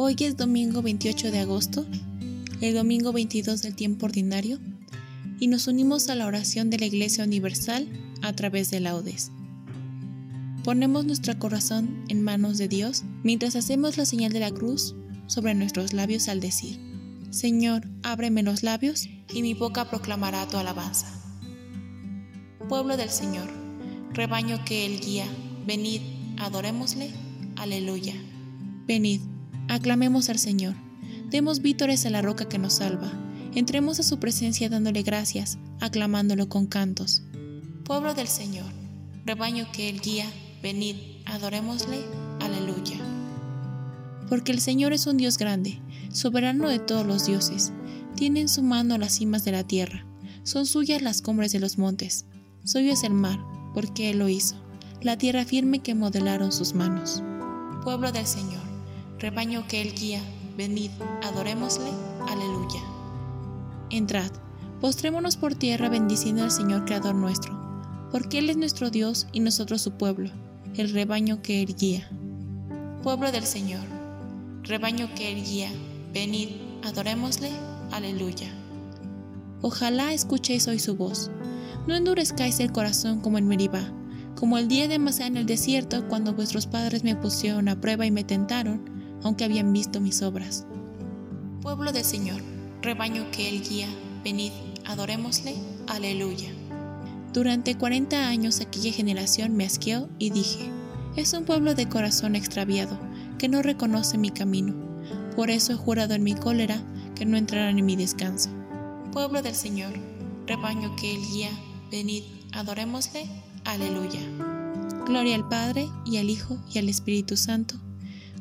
Hoy es domingo 28 de agosto, el domingo 22 del tiempo ordinario, y nos unimos a la oración de la Iglesia Universal a través de laudes. Ponemos nuestro corazón en manos de Dios mientras hacemos la señal de la cruz sobre nuestros labios al decir, Señor, ábreme los labios y mi boca proclamará tu alabanza. Pueblo del Señor, rebaño que Él guía, venid, adorémosle Aleluya. Venid, aclamemos al Señor. Demos vítores a la roca que nos salva. Entremos a su presencia dándole gracias, aclamándolo con cantos. Pueblo del Señor, rebaño que Él guía, venid, adorémosle. Aleluya. Porque el Señor es un Dios grande, soberano de todos los dioses. Tiene en su mano las cimas de la tierra. Son suyas las cumbres de los montes. Suyo es el mar, porque Él lo hizo. La tierra firme que modelaron sus manos pueblo del Señor, rebaño que Él guía, venid, adorémosle, aleluya. Entrad, postrémonos por tierra bendiciendo al Señor Creador nuestro, porque Él es nuestro Dios y nosotros su pueblo, el rebaño que Él guía. Pueblo del Señor, rebaño que Él guía, venid, adorémosle, aleluya. Ojalá escuchéis hoy su voz, no endurezcáis el corazón como en Meribá, como el día de Masá en el desierto, cuando vuestros padres me pusieron a prueba y me tentaron, aunque habían visto mis obras. Pueblo del Señor, rebaño que Él guía, venid, adorémosle, aleluya. Durante cuarenta años aquella generación me asqueó y dije, es un pueblo de corazón extraviado, que no reconoce mi camino. Por eso he jurado en mi cólera que no entrarán en mi descanso. Pueblo del Señor, rebaño que Él guía, venid, adorémosle, Aleluya. Gloria al Padre y al Hijo y al Espíritu Santo,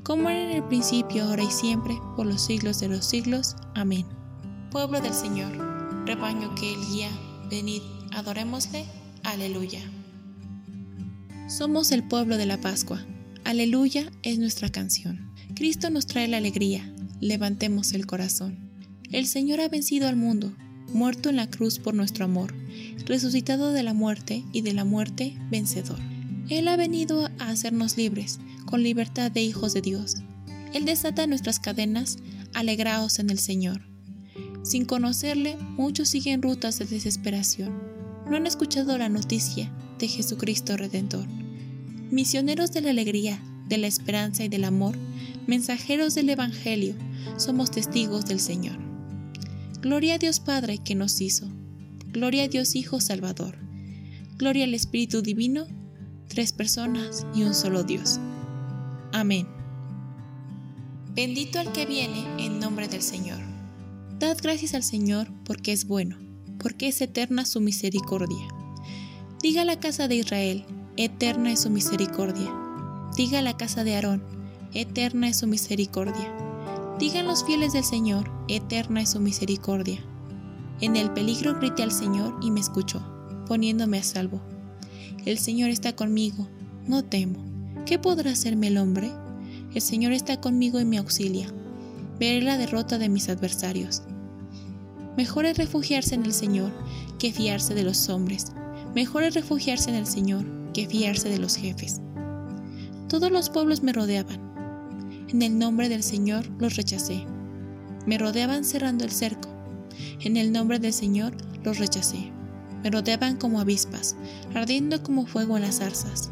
como era en el principio, ahora y siempre, por los siglos de los siglos. Amén. Pueblo del Señor, rebaño que Él guía, venid, adorémosle. Aleluya. Somos el pueblo de la Pascua. Aleluya es nuestra canción. Cristo nos trae la alegría. Levantemos el corazón. El Señor ha vencido al mundo, muerto en la cruz por nuestro amor resucitado de la muerte y de la muerte vencedor. Él ha venido a hacernos libres, con libertad de hijos de Dios. Él desata nuestras cadenas, alegraos en el Señor. Sin conocerle, muchos siguen rutas de desesperación. No han escuchado la noticia de Jesucristo Redentor. Misioneros de la alegría, de la esperanza y del amor, mensajeros del Evangelio, somos testigos del Señor. Gloria a Dios Padre que nos hizo Gloria a Dios Hijo Salvador. Gloria al Espíritu Divino, tres personas y un solo Dios. Amén. Bendito el que viene en nombre del Señor. Dad gracias al Señor porque es bueno, porque es eterna su misericordia. Diga la casa de Israel, eterna es su misericordia. Diga la casa de Aarón, eterna es su misericordia. Digan los fieles del Señor, eterna es su misericordia. En el peligro grité al Señor y me escuchó, poniéndome a salvo. El Señor está conmigo, no temo. ¿Qué podrá hacerme el hombre? El Señor está conmigo y me auxilia. veré la derrota de mis adversarios. Mejor es refugiarse en el Señor que fiarse de los hombres. Mejor es refugiarse en el Señor que fiarse de los jefes. Todos los pueblos me rodeaban. En el nombre del Señor los rechacé. Me rodeaban cerrando el cerco. En el nombre del Señor los rechacé. Me rodeaban como avispas, ardiendo como fuego en las zarzas.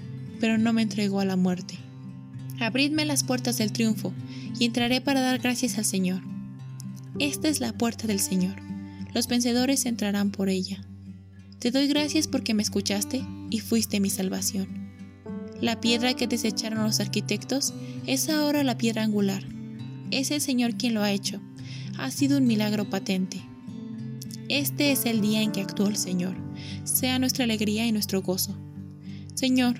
pero no me entregó a la muerte. Abridme las puertas del triunfo, y entraré para dar gracias al Señor. Esta es la puerta del Señor. Los vencedores entrarán por ella. Te doy gracias porque me escuchaste y fuiste mi salvación. La piedra que desecharon los arquitectos es ahora la piedra angular. Es el Señor quien lo ha hecho. Ha sido un milagro patente. Este es el día en que actuó el Señor. Sea nuestra alegría y nuestro gozo. Señor,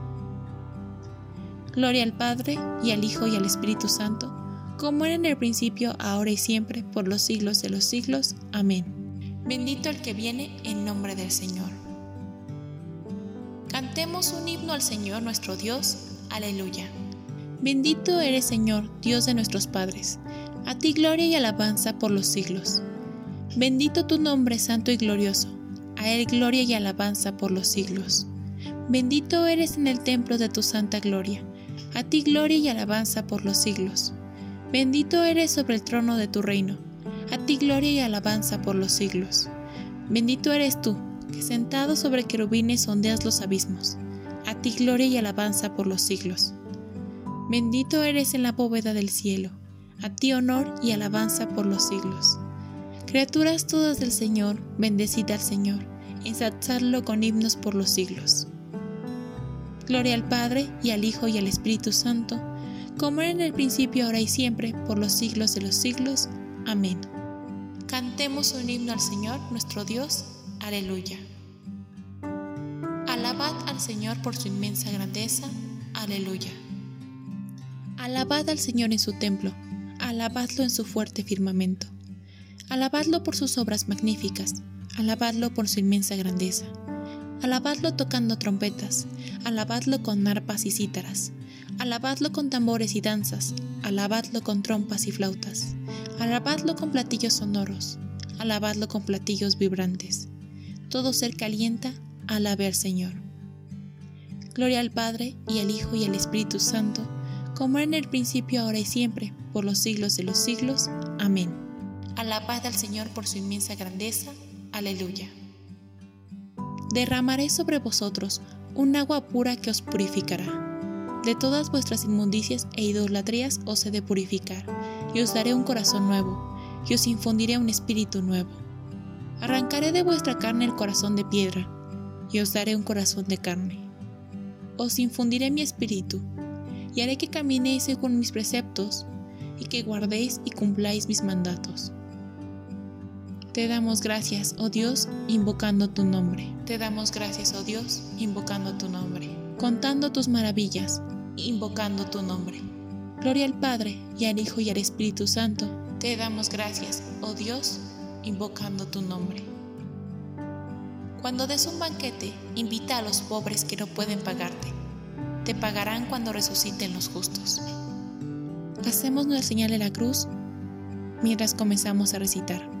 Gloria al Padre, y al Hijo, y al Espíritu Santo, como era en el principio, ahora y siempre, por los siglos de los siglos. Amén. Bendito el que viene en nombre del Señor. Cantemos un himno al Señor nuestro Dios. Aleluya. Bendito eres Señor, Dios de nuestros padres. A ti gloria y alabanza por los siglos. Bendito tu nombre santo y glorioso. A él gloria y alabanza por los siglos. Bendito eres en el templo de tu santa gloria a ti gloria y alabanza por los siglos. Bendito eres sobre el trono de tu reino, a ti gloria y alabanza por los siglos. Bendito eres tú, que sentado sobre querubines sondeas los abismos, a ti gloria y alabanza por los siglos. Bendito eres en la bóveda del cielo, a ti honor y alabanza por los siglos. Criaturas todas del Señor, bendecida al Señor, ensalzadlo con himnos por los siglos. Gloria al Padre, y al Hijo, y al Espíritu Santo, como era en el principio, ahora y siempre, por los siglos de los siglos. Amén. Cantemos un himno al Señor, nuestro Dios. Aleluya. Alabad al Señor por su inmensa grandeza. Aleluya. Alabad al Señor en su templo, alabadlo en su fuerte firmamento. Alabadlo por sus obras magníficas, alabadlo por su inmensa grandeza. Alabadlo tocando trompetas, alabadlo con arpas y cítaras, alabadlo con tambores y danzas, alabadlo con trompas y flautas, alabadlo con platillos sonoros, alabadlo con platillos vibrantes. Todo ser calienta, alabe al Señor. Gloria al Padre, y al Hijo, y al Espíritu Santo, como en el principio, ahora y siempre, por los siglos de los siglos. Amén. Alabad al Señor por su inmensa grandeza. Aleluya derramaré sobre vosotros un agua pura que os purificará. De todas vuestras inmundicias e idolatrías os he de purificar, y os daré un corazón nuevo, y os infundiré un espíritu nuevo. Arrancaré de vuestra carne el corazón de piedra, y os daré un corazón de carne. Os infundiré mi espíritu, y haré que caminéis según mis preceptos, y que guardéis y cumpláis mis mandatos. Te damos gracias, oh Dios, invocando tu nombre. Te damos gracias, oh Dios, invocando tu nombre. Contando tus maravillas, invocando tu nombre. Gloria al Padre, y al Hijo, y al Espíritu Santo. Te damos gracias, oh Dios, invocando tu nombre. Cuando des un banquete, invita a los pobres que no pueden pagarte. Te pagarán cuando resuciten los justos. Hacemos nuestra señal de la cruz mientras comenzamos a recitar.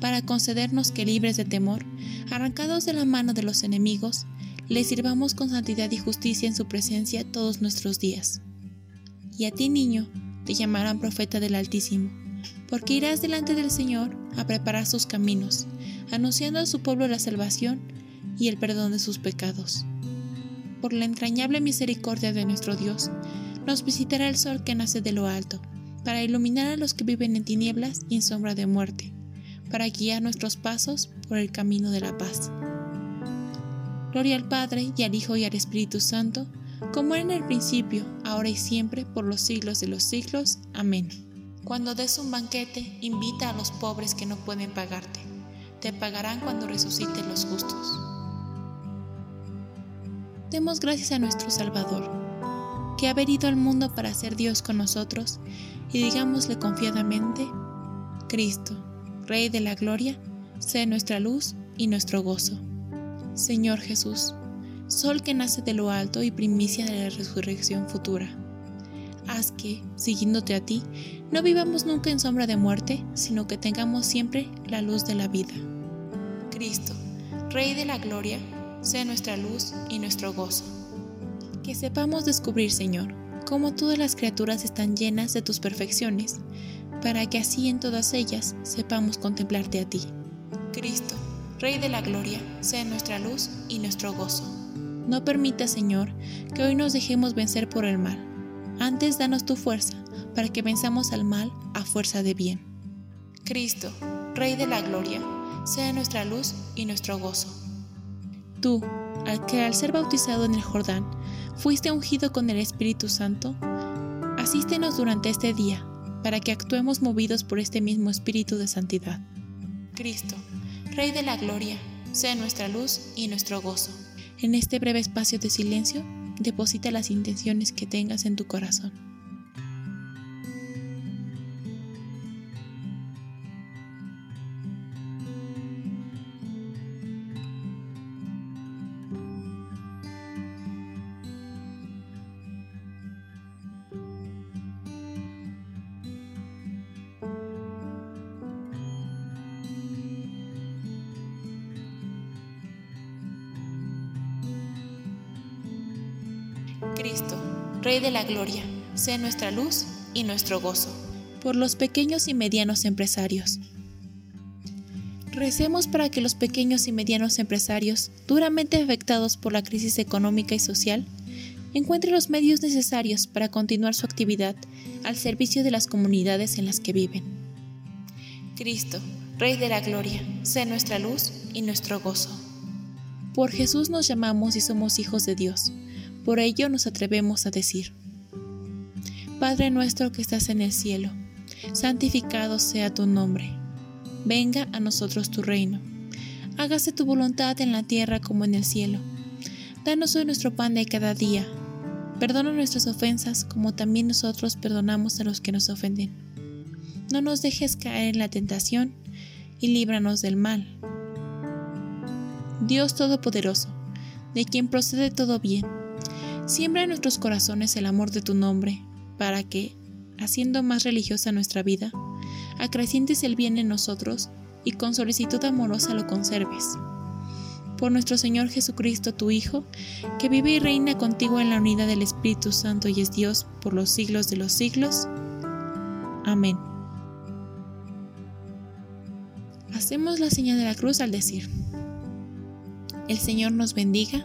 para concedernos que libres de temor, arrancados de la mano de los enemigos, le sirvamos con santidad y justicia en su presencia todos nuestros días. Y a ti, niño, te llamarán profeta del Altísimo, porque irás delante del Señor a preparar sus caminos, anunciando a su pueblo la salvación y el perdón de sus pecados. Por la entrañable misericordia de nuestro Dios, nos visitará el sol que nace de lo alto, para iluminar a los que viven en tinieblas y en sombra de muerte, para guiar nuestros pasos por el camino de la paz. Gloria al Padre y al Hijo y al Espíritu Santo, como era en el principio, ahora y siempre, por los siglos de los siglos. Amén. Cuando des un banquete, invita a los pobres que no pueden pagarte te pagarán cuando resuciten los justos. Demos gracias a nuestro Salvador, que ha venido al mundo para ser Dios con nosotros, y digámosle confiadamente, Cristo, Rey de la Gloria, sé nuestra luz y nuestro gozo. Señor Jesús, Sol que nace de lo alto y primicia de la resurrección futura. Haz que, siguiéndote a ti, no vivamos nunca en sombra de muerte, sino que tengamos siempre la luz de la vida. Cristo, Rey de la Gloria, sea nuestra luz y nuestro gozo. Que sepamos descubrir, Señor, cómo todas las criaturas están llenas de tus perfecciones, para que así en todas ellas sepamos contemplarte a ti. Cristo, Rey de la Gloria, sea nuestra luz y nuestro gozo. No permita, Señor, que hoy nos dejemos vencer por el mal antes danos tu fuerza para que venzamos al mal a fuerza de bien. Cristo, Rey de la Gloria, sea nuestra luz y nuestro gozo. Tú, al que al ser bautizado en el Jordán, fuiste ungido con el Espíritu Santo, asístenos durante este día, para que actuemos movidos por este mismo Espíritu de santidad. Cristo, Rey de la Gloria, sea nuestra luz y nuestro gozo. En este breve espacio de silencio, deposita las intenciones que tengas en tu corazón. Rey de la Gloria, sea nuestra luz y nuestro gozo. Por los pequeños y medianos empresarios. Recemos para que los pequeños y medianos empresarios, duramente afectados por la crisis económica y social, encuentren los medios necesarios para continuar su actividad al servicio de las comunidades en las que viven. Cristo, Rey de la Gloria, sea nuestra luz y nuestro gozo. Por Jesús nos llamamos y somos hijos de Dios. Por ello nos atrevemos a decir, Padre nuestro que estás en el cielo, santificado sea tu nombre. Venga a nosotros tu reino. Hágase tu voluntad en la tierra como en el cielo. Danos hoy nuestro pan de cada día. Perdona nuestras ofensas como también nosotros perdonamos a los que nos ofenden. No nos dejes caer en la tentación y líbranos del mal. Dios Todopoderoso, de quien procede todo bien, Siembra en nuestros corazones el amor de tu nombre, para que, haciendo más religiosa nuestra vida, acrecientes el bien en nosotros y con solicitud amorosa lo conserves. Por nuestro Señor Jesucristo, tu Hijo, que vive y reina contigo en la unidad del Espíritu Santo y es Dios por los siglos de los siglos. Amén. Hacemos la señal de la cruz al decir, el Señor nos bendiga